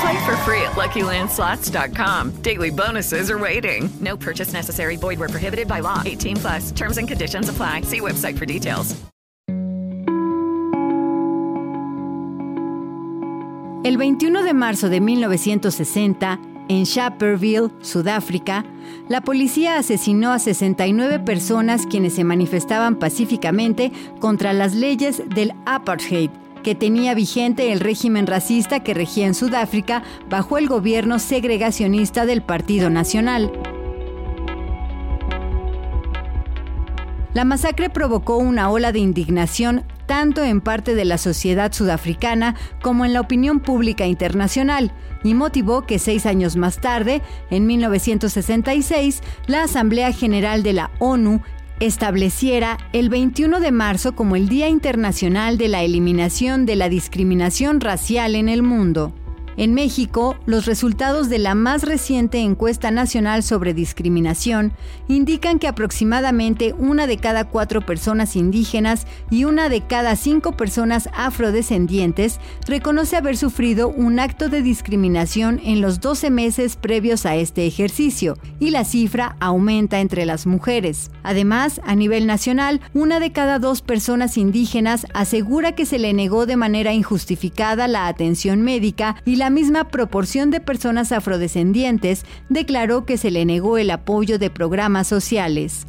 Play for free at LuckyLandSlots.com. Daily bonuses are waiting. No purchase necessary. Void where prohibited by law. 18 plus. Terms and conditions apply. See website for details. El 21 de marzo de 1960, en Shapperville, Sudáfrica, la policía asesinó a 69 personas quienes se manifestaban pacíficamente contra las leyes del apartheid que tenía vigente el régimen racista que regía en Sudáfrica bajo el gobierno segregacionista del Partido Nacional. La masacre provocó una ola de indignación tanto en parte de la sociedad sudafricana como en la opinión pública internacional, y motivó que seis años más tarde, en 1966, la Asamblea General de la ONU estableciera el 21 de marzo como el Día Internacional de la Eliminación de la Discriminación Racial en el Mundo. En México, los resultados de la más reciente encuesta nacional sobre discriminación indican que aproximadamente una de cada cuatro personas indígenas y una de cada cinco personas afrodescendientes reconoce haber sufrido un acto de discriminación en los 12 meses previos a este ejercicio, y la cifra aumenta entre las mujeres. Además, a nivel nacional, una de cada dos personas indígenas asegura que se le negó de manera injustificada la atención médica y la misma proporción de personas afrodescendientes declaró que se le negó el apoyo de programas sociales.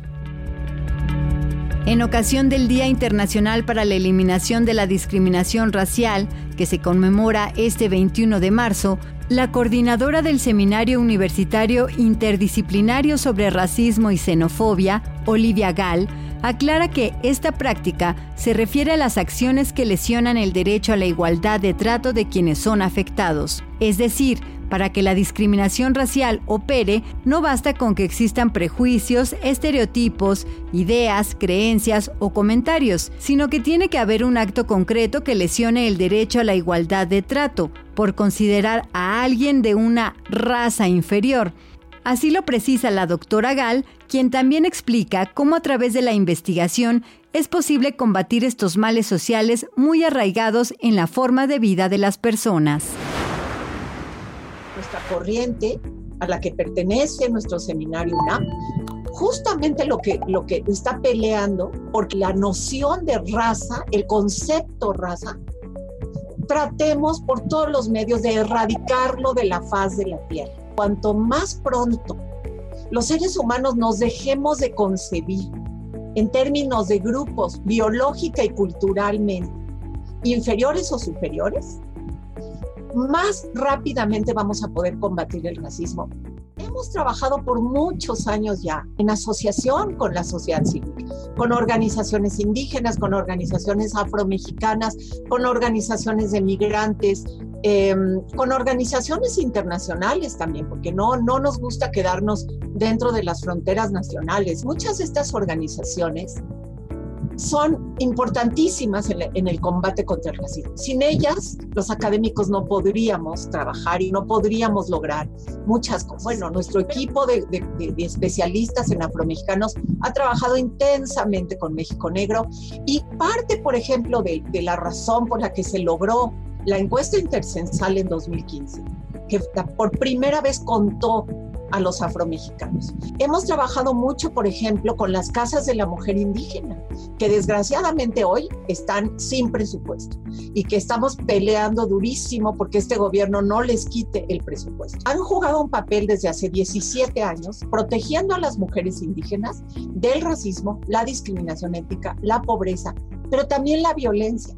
En ocasión del Día Internacional para la Eliminación de la Discriminación Racial, que se conmemora este 21 de marzo, la coordinadora del Seminario Universitario Interdisciplinario sobre Racismo y Xenofobia, Olivia Gall, aclara que esta práctica se refiere a las acciones que lesionan el derecho a la igualdad de trato de quienes son afectados. Es decir, para que la discriminación racial opere, no basta con que existan prejuicios, estereotipos, ideas, creencias o comentarios, sino que tiene que haber un acto concreto que lesione el derecho a la igualdad de trato, por considerar a alguien de una raza inferior. Así lo precisa la doctora Gall, quien también explica cómo a través de la investigación es posible combatir estos males sociales muy arraigados en la forma de vida de las personas. Nuestra corriente a la que pertenece nuestro seminario UNAM, justamente lo que, lo que está peleando, porque la noción de raza, el concepto raza, tratemos por todos los medios de erradicarlo de la faz de la tierra cuanto más pronto los seres humanos nos dejemos de concebir en términos de grupos biológica y culturalmente inferiores o superiores, más rápidamente vamos a poder combatir el racismo. Hemos trabajado por muchos años ya en asociación con la sociedad civil, con organizaciones indígenas, con organizaciones afromexicanas, con organizaciones de migrantes, em, con organizaciones internacionales también, porque no, no nos gusta quedarnos dentro de las fronteras nacionales. Muchas de estas organizaciones son importantísimas en, el combate contra el racismo. Sin ellas, los académicos no podríamos trabajar y no podríamos lograr muchas cosas. Bueno, nuestro equipo de, especialistas en afromexicanos ha trabajado intensamente con México Negro y parte, por ejemplo, de, de la razón por la que se logró la encuesta intercensal en 2015, que por primera vez contó a los afromexicanos. Hemos trabajado mucho, por ejemplo, con las casas de la mujer indígena, que desgraciadamente hoy están sin presupuesto y que estamos peleando durísimo porque este gobierno no les quite el presupuesto. Han jugado un papel desde hace 17 años protegiendo a las mujeres indígenas del racismo, la discriminación étnica, la pobreza, pero también la violencia.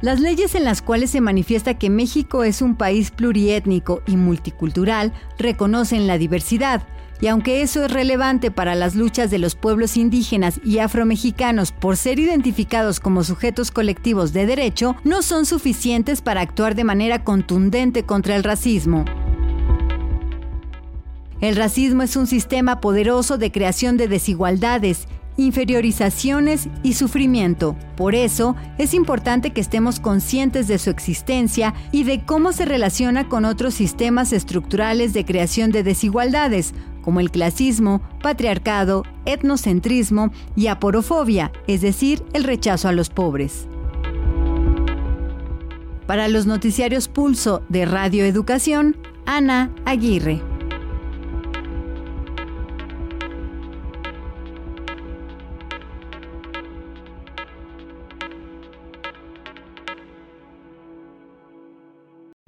Las leyes en las cuales se manifiesta que México es un país pluriétnico y multicultural reconocen la diversidad, y aunque eso es relevante para las luchas de los pueblos indígenas y afromexicanos por ser identificados como sujetos colectivos de derecho, no son suficientes para actuar de manera contundente contra el racismo. El racismo es un sistema poderoso de creación de desigualdades inferiorizaciones y sufrimiento. Por eso, es importante que estemos conscientes de su existencia y de cómo se relaciona con otros sistemas estructurales de creación de desigualdades, como el clasismo, patriarcado, etnocentrismo y aporofobia, es decir, el rechazo a los pobres. Para los noticiarios Pulso de Radio Educación, Ana Aguirre.